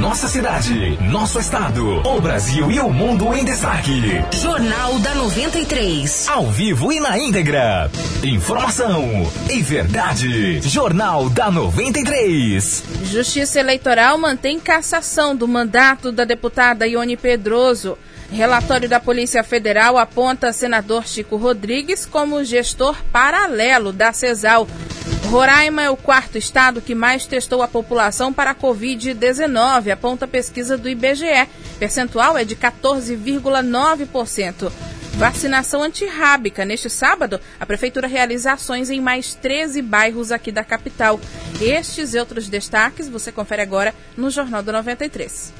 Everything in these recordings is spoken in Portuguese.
Nossa cidade, nosso estado, o Brasil e o mundo em destaque. Jornal da 93. Ao vivo e na íntegra. Informação e verdade. Jornal da 93. Justiça Eleitoral mantém cassação do mandato da deputada Ione Pedroso. Relatório da Polícia Federal aponta senador Chico Rodrigues como gestor paralelo da CESAL. Roraima é o quarto estado que mais testou a população para a Covid-19, aponta a pesquisa do IBGE. Percentual é de 14,9%. Vacinação antirrábica. Neste sábado, a Prefeitura realiza ações em mais 13 bairros aqui da capital. Estes e outros destaques você confere agora no Jornal do 93.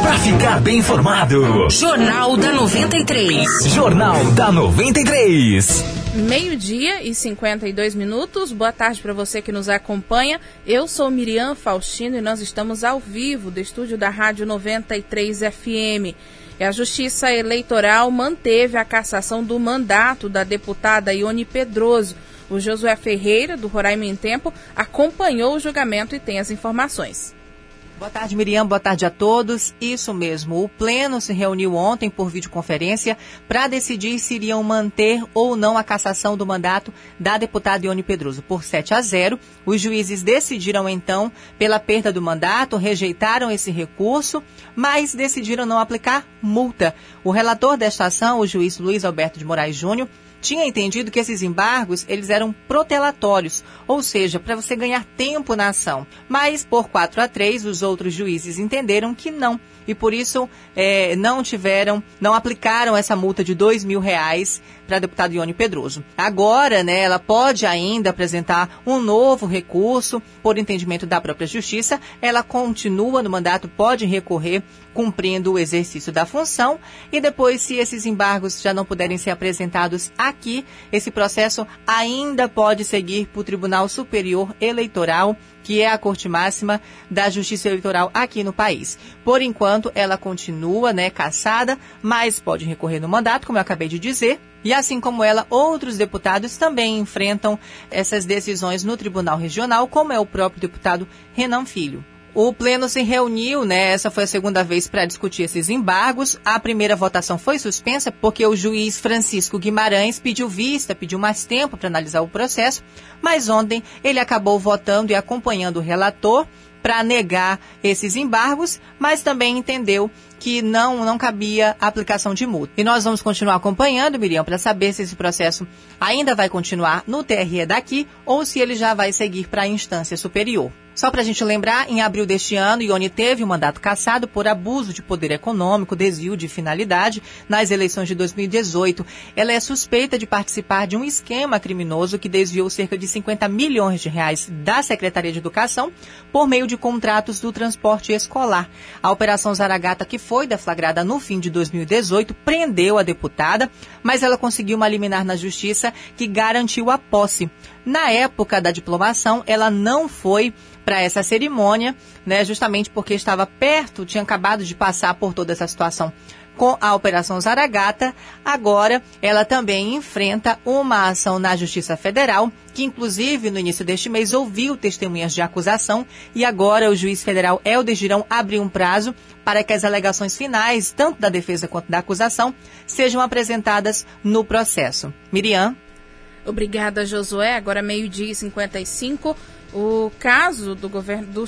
Para ficar bem informado. Jornal da 93. Jornal da 93. Meio-dia e 52 minutos. Boa tarde para você que nos acompanha. Eu sou Miriam Faustino e nós estamos ao vivo do estúdio da Rádio 93 FM. E a Justiça Eleitoral manteve a cassação do mandato da deputada Ione Pedroso. O Josué Ferreira, do Roraima em Tempo, acompanhou o julgamento e tem as informações. Boa tarde, Miriam. Boa tarde a todos. Isso mesmo. O Pleno se reuniu ontem por videoconferência para decidir se iriam manter ou não a cassação do mandato da deputada Ione Pedroso. Por 7 a 0, os juízes decidiram então pela perda do mandato, rejeitaram esse recurso, mas decidiram não aplicar multa. O relator desta ação, o juiz Luiz Alberto de Moraes Júnior, tinha entendido que esses embargos eles eram protelatórios, ou seja, para você ganhar tempo na ação. Mas por 4 a 3, os outros juízes entenderam que não e por isso é, não tiveram, não aplicaram essa multa de dois mil reais para a deputada Ione Pedroso. Agora, né, ela pode ainda apresentar um novo recurso por entendimento da própria justiça. Ela continua no mandato, pode recorrer cumprindo o exercício da função e depois, se esses embargos já não puderem ser apresentados aqui, esse processo ainda pode seguir para o Tribunal Superior Eleitoral que é a corte máxima da Justiça Eleitoral aqui no país. Por enquanto, ela continua, né, caçada, mas pode recorrer no mandato, como eu acabei de dizer. E assim como ela, outros deputados também enfrentam essas decisões no Tribunal Regional, como é o próprio deputado Renan Filho. O Pleno se reuniu, né? Essa foi a segunda vez para discutir esses embargos. A primeira votação foi suspensa porque o juiz Francisco Guimarães pediu vista, pediu mais tempo para analisar o processo, mas ontem ele acabou votando e acompanhando o relator para negar esses embargos, mas também entendeu que não, não cabia a aplicação de multa. E nós vamos continuar acompanhando, Miriam, para saber se esse processo ainda vai continuar no TRE daqui ou se ele já vai seguir para a instância superior. Só para a gente lembrar, em abril deste ano, Ione teve o um mandato cassado por abuso de poder econômico, desvio de finalidade nas eleições de 2018. Ela é suspeita de participar de um esquema criminoso que desviou cerca de 50 milhões de reais da Secretaria de Educação por meio de contratos do transporte escolar. A Operação Zaragata, que foi deflagrada no fim de 2018, prendeu a deputada, mas ela conseguiu uma liminar na justiça que garantiu a posse. Na época da diplomação, ela não foi para essa cerimônia, né, justamente porque estava perto, tinha acabado de passar por toda essa situação com a Operação Zaragata. Agora, ela também enfrenta uma ação na Justiça Federal, que inclusive no início deste mês ouviu testemunhas de acusação e agora o juiz federal Helder Girão abriu um prazo para que as alegações finais, tanto da defesa quanto da acusação, sejam apresentadas no processo. Miriam. Obrigada, Josué. Agora meio-dia e 55. O caso do governo do,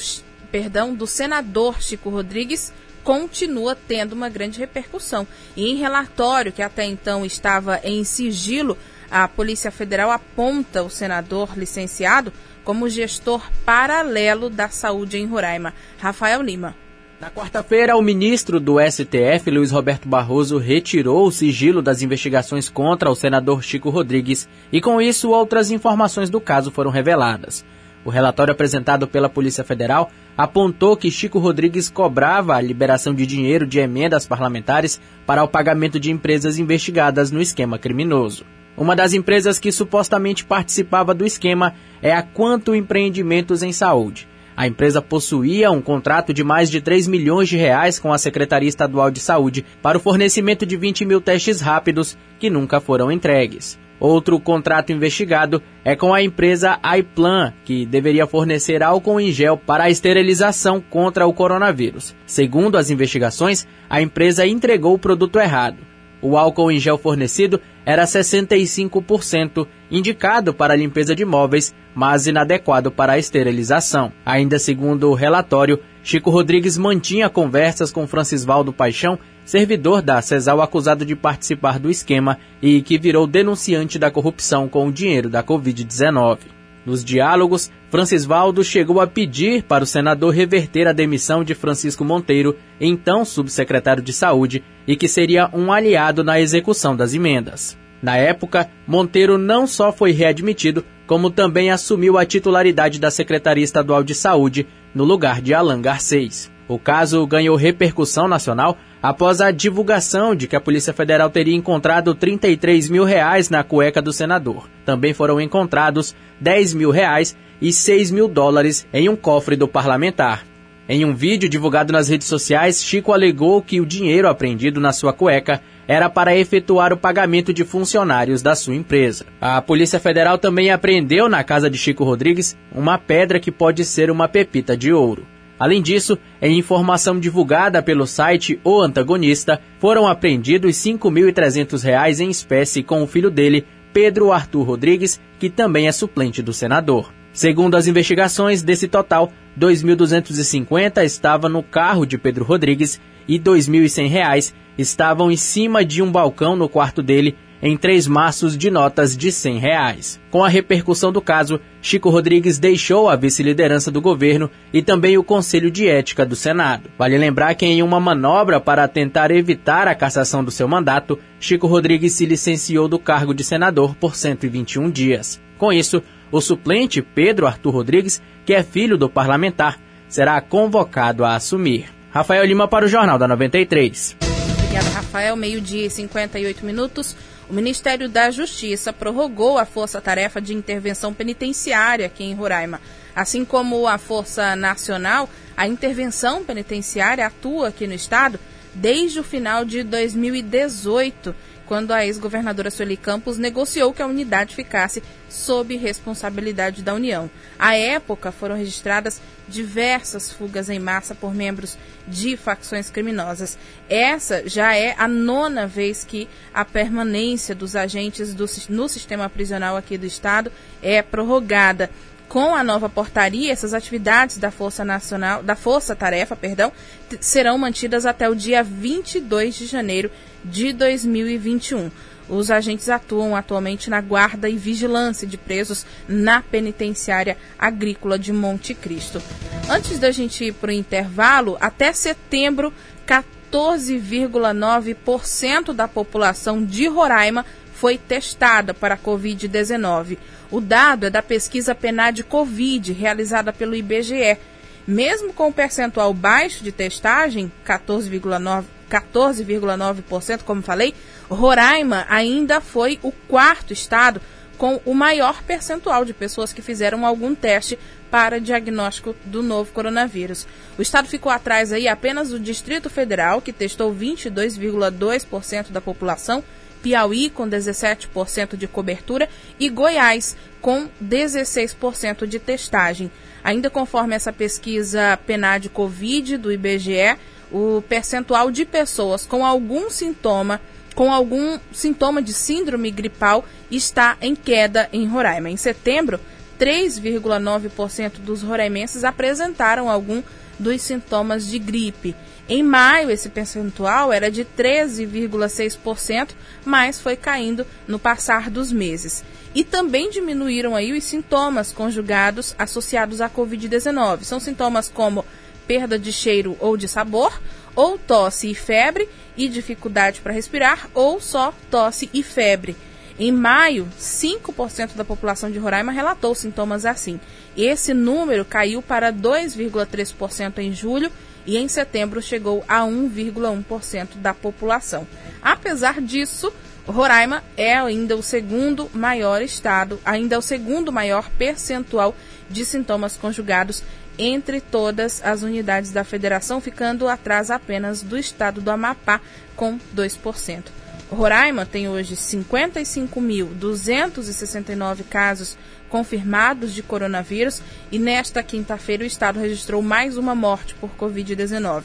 perdão, do senador Chico Rodrigues continua tendo uma grande repercussão. E em relatório que até então estava em sigilo, a Polícia Federal aponta o senador licenciado como gestor paralelo da saúde em Roraima. Rafael Lima. Na quarta-feira, o ministro do STF, Luiz Roberto Barroso, retirou o sigilo das investigações contra o senador Chico Rodrigues e, com isso, outras informações do caso foram reveladas. O relatório apresentado pela Polícia Federal apontou que Chico Rodrigues cobrava a liberação de dinheiro de emendas parlamentares para o pagamento de empresas investigadas no esquema criminoso. Uma das empresas que supostamente participava do esquema é a Quanto Empreendimentos em Saúde. A empresa possuía um contrato de mais de 3 milhões de reais com a Secretaria Estadual de Saúde para o fornecimento de 20 mil testes rápidos que nunca foram entregues. Outro contrato investigado é com a empresa iPlan, que deveria fornecer álcool em gel para a esterilização contra o coronavírus. Segundo as investigações, a empresa entregou o produto errado. O álcool em gel fornecido era 65% indicado para a limpeza de móveis, mas inadequado para a esterilização. Ainda segundo o relatório, Chico Rodrigues mantinha conversas com Francisvaldo Paixão servidor da CESAL acusado de participar do esquema e que virou denunciante da corrupção com o dinheiro da Covid-19. Nos diálogos, Francisvaldo chegou a pedir para o senador reverter a demissão de Francisco Monteiro, então subsecretário de Saúde, e que seria um aliado na execução das emendas. Na época, Monteiro não só foi readmitido, como também assumiu a titularidade da Secretaria Estadual de Saúde, no lugar de Alan Garcês. O caso ganhou repercussão nacional após a divulgação de que a Polícia Federal teria encontrado 33 mil reais na cueca do senador. Também foram encontrados 10 mil reais e 6 mil dólares em um cofre do parlamentar. Em um vídeo divulgado nas redes sociais, Chico alegou que o dinheiro apreendido na sua cueca era para efetuar o pagamento de funcionários da sua empresa. A Polícia Federal também apreendeu na casa de Chico Rodrigues uma pedra que pode ser uma pepita de ouro. Além disso, em informação divulgada pelo site O Antagonista, foram apreendidos R$ 5.300 em espécie com o filho dele, Pedro Arthur Rodrigues, que também é suplente do senador. Segundo as investigações, desse total, R$ 2.250 estava no carro de Pedro Rodrigues e R$ 2.100 estavam em cima de um balcão no quarto dele em três maços de notas de 100 reais. Com a repercussão do caso, Chico Rodrigues deixou a vice-liderança do governo e também o Conselho de Ética do Senado. Vale lembrar que em uma manobra para tentar evitar a cassação do seu mandato, Chico Rodrigues se licenciou do cargo de senador por 121 dias. Com isso, o suplente Pedro Arthur Rodrigues, que é filho do parlamentar, será convocado a assumir. Rafael Lima para o Jornal da 93. Obrigada, Rafael. Meio-dia e 58 minutos. O Ministério da Justiça prorrogou a Força-Tarefa de Intervenção Penitenciária aqui em Roraima. Assim como a Força Nacional, a intervenção penitenciária atua aqui no estado desde o final de 2018 quando a ex-governadora Sueli Campos negociou que a unidade ficasse sob responsabilidade da União. À época, foram registradas diversas fugas em massa por membros de facções criminosas. Essa já é a nona vez que a permanência dos agentes do, no sistema prisional aqui do Estado é prorrogada com a nova portaria, essas atividades da Força Nacional, da Força Tarefa, perdão, serão mantidas até o dia 22 de janeiro de 2021. Os agentes atuam atualmente na guarda e vigilância de presos na penitenciária agrícola de Monte Cristo. Antes da gente ir para o intervalo, até setembro, 14,9% da população de Roraima foi testada para a Covid-19. O dado é da pesquisa PNAD Covid, realizada pelo IBGE. Mesmo com o percentual baixo de testagem, 14,9%, 14,9%, como falei, Roraima ainda foi o quarto estado com o maior percentual de pessoas que fizeram algum teste para diagnóstico do novo coronavírus. O estado ficou atrás aí apenas do Distrito Federal, que testou 22,2% da população, Piauí com 17% de cobertura e Goiás com 16% de testagem. Ainda conforme essa pesquisa PNAD Covid do IBGE, o percentual de pessoas com algum sintoma, com algum sintoma de síndrome gripal está em queda em Roraima. Em setembro, 3,9% dos roraimenses apresentaram algum dos sintomas de gripe. Em maio, esse percentual era de 13,6%, mas foi caindo no passar dos meses. E também diminuíram aí os sintomas conjugados associados à Covid-19. São sintomas como perda de cheiro ou de sabor, ou tosse e febre e dificuldade para respirar, ou só tosse e febre. Em maio, 5% da população de Roraima relatou sintomas assim. Esse número caiu para 2,3% em julho e em setembro chegou a 1,1% da população. Apesar disso, Roraima é ainda o segundo maior estado, ainda é o segundo maior percentual de sintomas conjugados entre todas as unidades da federação, ficando atrás apenas do estado do Amapá, com 2%. Roraima tem hoje 55.269 casos confirmados de coronavírus e nesta quinta-feira o estado registrou mais uma morte por Covid-19.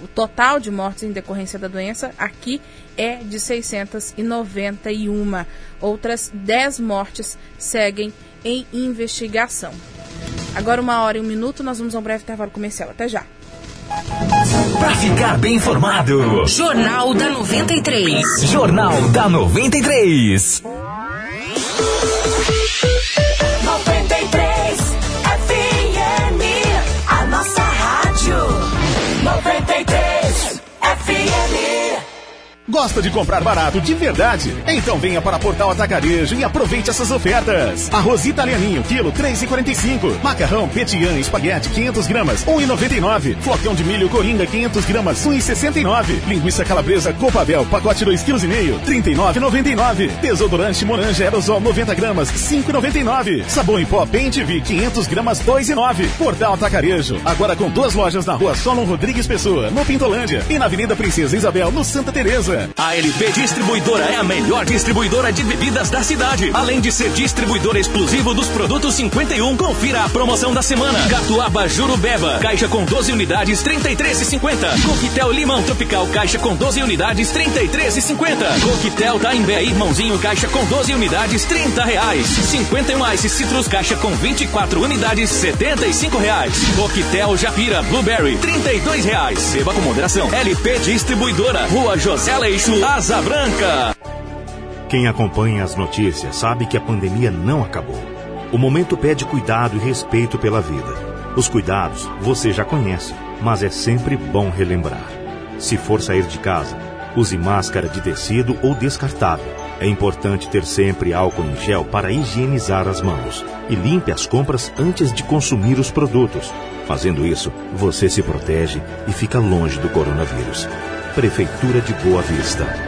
O total de mortes em decorrência da doença aqui é de 691. Outras 10 mortes seguem em investigação. Agora, uma hora e um minuto, nós vamos a um breve intervalo comercial. Até já. Para ficar bem informado, Jornal da 93. Jornal da 93. 93 Gosta de comprar barato de verdade? Então venha para Portal Atacarejo e aproveite essas ofertas. Arroz italianinho, quilo 3,45. Macarrão Petian Espaguete 500 gramas, 1,99. Flocão de milho Coringa 500 gramas, 1,69. Linguiça calabresa Copabel, pacote 2,5 kg, 39,99. Desodorante Moranja Aerosol 90 gramas, 5,99. Sabão em pó V 500 gramas, 2,9. Portal Atacarejo, agora com duas lojas na rua Solon Rodrigues Pessoa, no Pintolândia e na Avenida Princesa Isabel, no Santa Teresa. A LP Distribuidora é a melhor distribuidora de bebidas da cidade. Além de ser distribuidor exclusivo dos produtos 51, confira a promoção da semana. Catuaba Jurubeba, caixa com 12 unidades, 33,50. Coquetel Limão Tropical, caixa com 12 unidades, 33,50. Coquetel Taimbé Irmãozinho, caixa com 12 unidades, 30 reais. 51 Ice Citrus, caixa com 24 unidades, 75 reais. Coquetel Japira Blueberry, 32 reais. Beba com moderação. LP Distribuidora, Rua José Leixo, Asa Branca. Quem acompanha as notícias sabe que a pandemia não acabou. O momento pede cuidado e respeito pela vida. Os cuidados você já conhece, mas é sempre bom relembrar. Se for sair de casa, use máscara de tecido ou descartável. É importante ter sempre álcool em gel para higienizar as mãos e limpe as compras antes de consumir os produtos. Fazendo isso, você se protege e fica longe do coronavírus. Prefeitura de Boa Vista.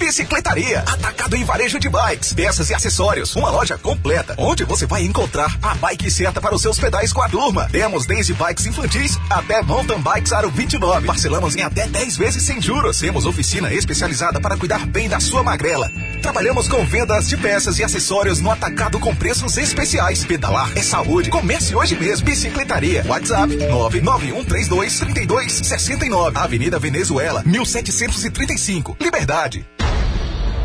Bicicletaria, atacado em varejo de bikes, peças e acessórios. Uma loja completa, onde você vai encontrar a bike certa para os seus pedais com a turma. Temos desde bikes infantis até mountain bikes aro 29. Parcelamos em até 10 vezes sem juros. Temos oficina especializada para cuidar bem da sua magrela. Trabalhamos com vendas de peças e acessórios no atacado com preços especiais. Pedalar é saúde. Comece hoje mesmo. Bicicletaria. WhatsApp 991323269. Avenida Venezuela, 1735. Liberdade.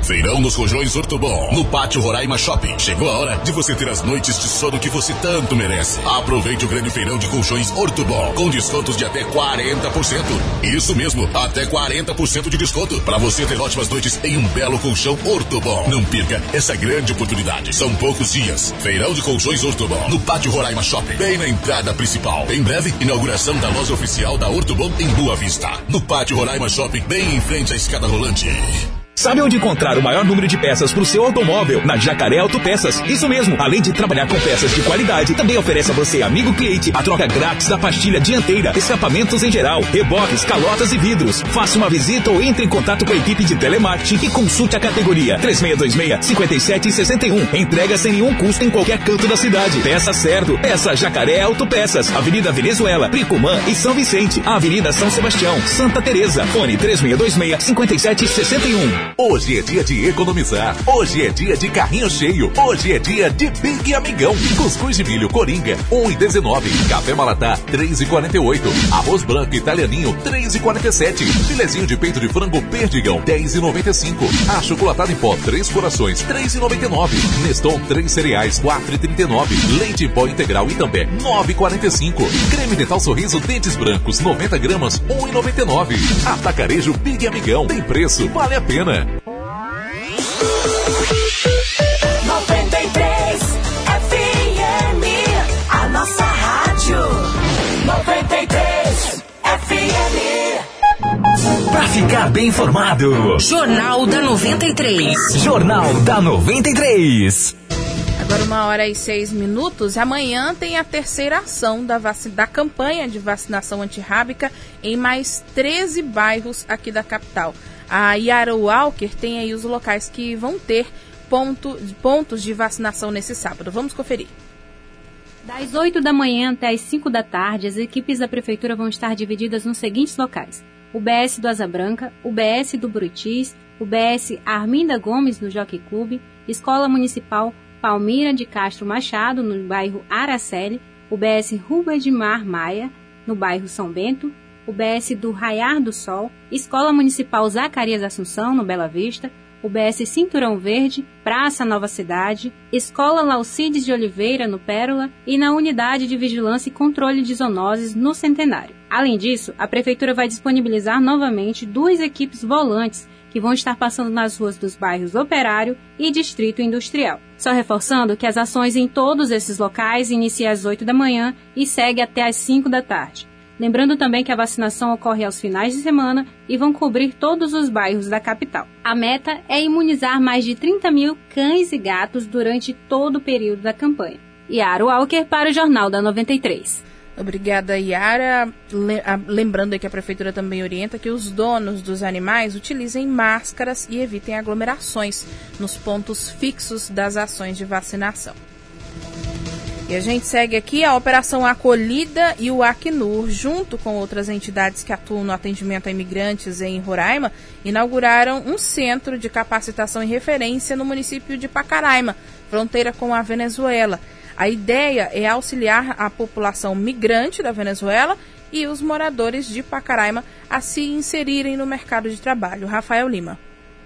Feirão dos Rojões Ortobon, no Pátio Roraima Shopping. Chegou a hora de você ter as noites de sono que você tanto merece. Aproveite o grande feirão de colchões Ortobon, com descontos de até 40%. Isso mesmo, até 40% de desconto, para você ter ótimas noites em um belo colchão Ortobon. Não perca essa grande oportunidade. São poucos dias. Feirão de colchões Ortobon, no Pátio Roraima Shopping, bem na entrada principal. Em breve, inauguração da loja oficial da Ortobon em Boa Vista. No Pátio Roraima Shopping, bem em frente à escada rolante. Sabe onde encontrar o maior número de peças para o seu automóvel? Na Jacaré Autopeças. Isso mesmo. Além de trabalhar com peças de qualidade, também oferece a você, amigo cliente, a troca grátis da pastilha dianteira, escapamentos em geral, reboques, calotas e vidros. Faça uma visita ou entre em contato com a equipe de telemarketing e consulte a categoria 3626-5761. Entrega sem nenhum custo em qualquer canto da cidade. Peça certo. Peça Jacaré Autopeças. Avenida Venezuela, Pricumã e São Vicente. Avenida São Sebastião, Santa Teresa. Fone 3626-5761. Hoje é dia de economizar. Hoje é dia de carrinho cheio. Hoje é dia de Big Amigão. Cuscuz de milho Coringa, 1,19. Café Malatá, 3,48. Arroz branco italianinho, 3,47. Filezinho de peito de frango Perdigão, 10,95. Achocolatado em pó, 3 corações, 3,99. Neston, 3 cereais, 4,39. Leite em pó integral e também 9,45. Creme dental sorriso dentes brancos, 90 gramas, 1,99. Atacarejo Big Amigão. Tem preço, vale a pena. 93 FM, a nossa rádio. 93 FM. Pra ficar bem informado. Jornal da 93. Jornal da 93. Agora uma hora e seis minutos. Amanhã tem a terceira ação da, vac... da campanha de vacinação antirrábica em mais 13 bairros aqui da capital. A Yara Walker tem aí os locais que vão ter ponto... pontos de vacinação nesse sábado. Vamos conferir. Das 8 da manhã até as 5 da tarde, as equipes da Prefeitura vão estar divididas nos seguintes locais: o BS do Asa Branca, o BS do Buritis, o BS Arminda Gomes, no Jockey Clube, Escola Municipal Palmira de Castro Machado, no bairro Araceli, o BS Rubem de Mar Maia, no bairro São Bento, o BS do Raiar do Sol, Escola Municipal Zacarias Assunção, no Bela Vista, o BS Cinturão Verde, Praça Nova Cidade, Escola Laucides de Oliveira, no Pérola, e na Unidade de Vigilância e Controle de Zoonoses, no Centenário. Além disso, a Prefeitura vai disponibilizar novamente duas equipes volantes que vão estar passando nas ruas dos bairros Operário e Distrito Industrial. Só reforçando que as ações em todos esses locais iniciam às 8 da manhã e segue até às 5 da tarde. Lembrando também que a vacinação ocorre aos finais de semana e vão cobrir todos os bairros da capital. A meta é imunizar mais de 30 mil cães e gatos durante todo o período da campanha. Yara Walker para o Jornal da 93. Obrigada, Yara. Lembrando que a Prefeitura também orienta que os donos dos animais utilizem máscaras e evitem aglomerações nos pontos fixos das ações de vacinação. E a gente segue aqui a Operação Acolhida e o Acnur, junto com outras entidades que atuam no atendimento a imigrantes em Roraima, inauguraram um centro de capacitação e referência no município de Pacaraima, fronteira com a Venezuela. A ideia é auxiliar a população migrante da Venezuela e os moradores de Pacaraima a se inserirem no mercado de trabalho. Rafael Lima.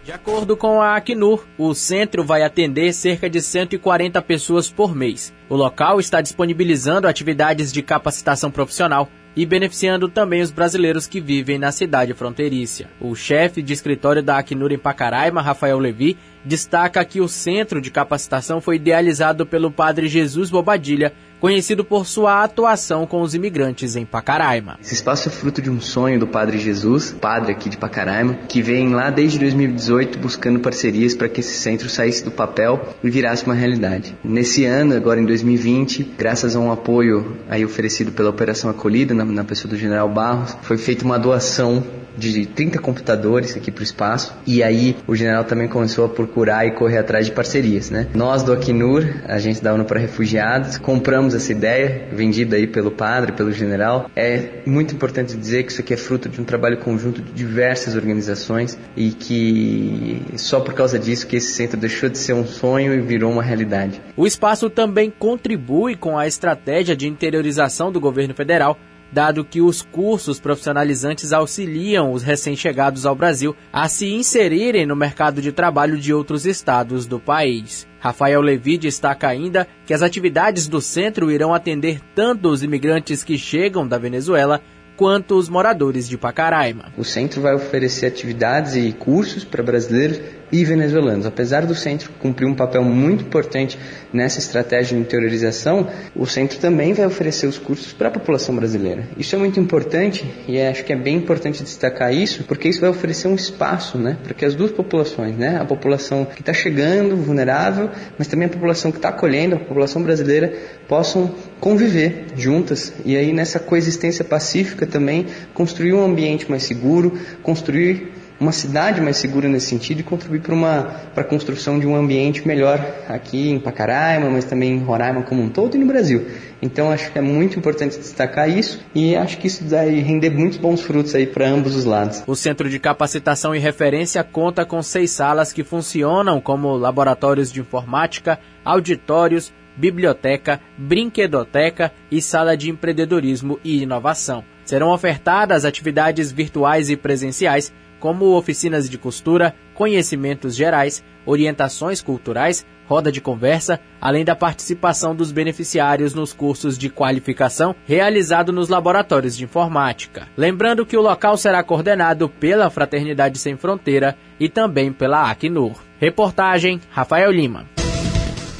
De acordo com a Acnur, o centro vai atender cerca de 140 pessoas por mês. O local está disponibilizando atividades de capacitação profissional e beneficiando também os brasileiros que vivem na cidade fronteiriça. O chefe de escritório da Acnur em Pacaraima, Rafael Levi, destaca que o centro de capacitação foi idealizado pelo padre Jesus Bobadilha, conhecido por sua atuação com os imigrantes em Pacaraima. Esse espaço é fruto de um sonho do Padre Jesus, padre aqui de Pacaraima, que vem lá desde 2018 buscando parcerias para que esse centro saísse do papel e virasse uma realidade. Nesse ano, agora em 2020, graças a um apoio aí oferecido pela Operação Acolhida, na, na pessoa do General Barros, foi feita uma doação de 30 computadores aqui para o espaço e aí o general também começou a procurar e correr atrás de parcerias, né? Nós do Acnur, agência da ONU para refugiados, compramos essa ideia vendida aí pelo padre, pelo general. É muito importante dizer que isso aqui é fruto de um trabalho conjunto de diversas organizações e que só por causa disso que esse centro deixou de ser um sonho e virou uma realidade. O espaço também contribui com a estratégia de interiorização do governo federal dado que os cursos profissionalizantes auxiliam os recém-chegados ao Brasil a se inserirem no mercado de trabalho de outros estados do país. Rafael Levi destaca ainda que as atividades do centro irão atender tanto os imigrantes que chegam da Venezuela quanto os moradores de Pacaraima. O centro vai oferecer atividades e cursos para brasileiros e venezuelanos. Apesar do centro cumprir um papel muito importante nessa estratégia de interiorização, o centro também vai oferecer os cursos para a população brasileira. Isso é muito importante e acho que é bem importante destacar isso, porque isso vai oferecer um espaço, né, para que as duas populações, né, a população que está chegando, vulnerável, mas também a população que está acolhendo, a população brasileira, possam conviver juntas e aí nessa coexistência pacífica também construir um ambiente mais seguro, construir uma cidade mais segura nesse sentido e contribuir para a construção de um ambiente melhor aqui em Pacaraima, mas também em Roraima como um todo e no Brasil. Então acho que é muito importante destacar isso e acho que isso vai render muitos bons frutos aí para ambos os lados. O Centro de Capacitação e Referência conta com seis salas que funcionam como laboratórios de informática, auditórios, biblioteca, brinquedoteca e sala de empreendedorismo e inovação. Serão ofertadas atividades virtuais e presenciais como oficinas de costura, conhecimentos gerais, orientações culturais, roda de conversa, além da participação dos beneficiários nos cursos de qualificação realizado nos laboratórios de informática. Lembrando que o local será coordenado pela Fraternidade Sem Fronteira e também pela Acnur. Reportagem Rafael Lima.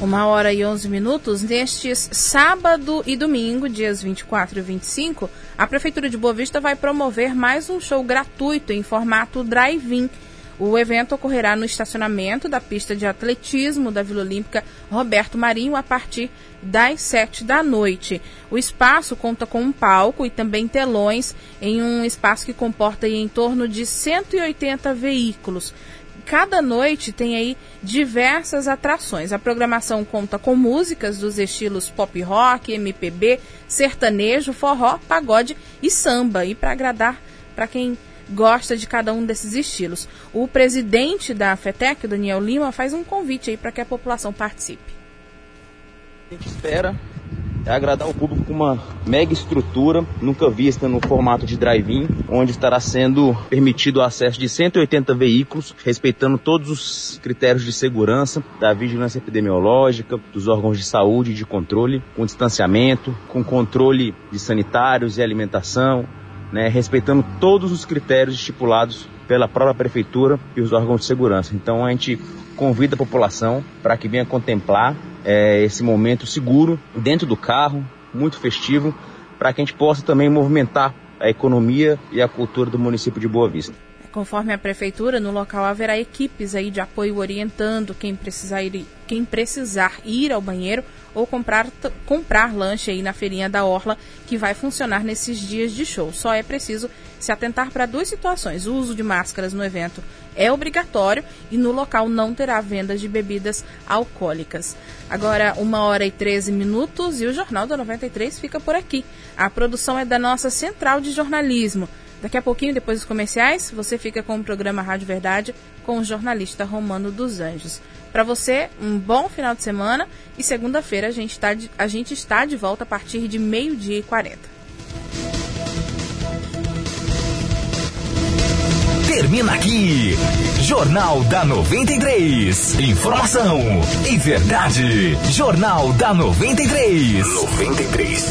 Uma hora e 11 minutos. Nestes sábado e domingo, dias 24 e 25, a Prefeitura de Boa Vista vai promover mais um show gratuito em formato drive-in. O evento ocorrerá no estacionamento da pista de atletismo da Vila Olímpica Roberto Marinho a partir das 7 da noite. O espaço conta com um palco e também telões em um espaço que comporta em torno de 180 veículos cada noite tem aí diversas atrações. A programação conta com músicas dos estilos pop rock, MPB, sertanejo, forró, pagode e samba. E para agradar para quem gosta de cada um desses estilos. O presidente da FETEC, Daniel Lima, faz um convite aí para que a população participe. A gente espera é agradar o público com uma mega estrutura, nunca vista no formato de drive-in, onde estará sendo permitido o acesso de 180 veículos, respeitando todos os critérios de segurança da vigilância epidemiológica, dos órgãos de saúde e de controle, com distanciamento, com controle de sanitários e alimentação, né, respeitando todos os critérios estipulados pela própria prefeitura e os órgãos de segurança. Então a gente convida a população para que venha contemplar é, esse momento seguro dentro do carro, muito festivo, para que a gente possa também movimentar a economia e a cultura do município de Boa Vista. Conforme a prefeitura, no local haverá equipes aí de apoio orientando quem precisar ir, quem precisar ir ao banheiro ou comprar, comprar lanche aí na feirinha da Orla, que vai funcionar nesses dias de show. Só é preciso se atentar para duas situações. O uso de máscaras no evento é obrigatório e no local não terá vendas de bebidas alcoólicas. Agora, uma hora e 13 minutos e o Jornal da 93 fica por aqui. A produção é da nossa central de jornalismo. Daqui a pouquinho, depois dos comerciais, você fica com o programa Rádio Verdade com o jornalista Romano dos Anjos. Para você, um bom final de semana e segunda-feira a, gente tá a gente está de volta a partir de meio-dia e 40. Termina aqui. Jornal da 93. Informação e verdade. Jornal da 93. 93.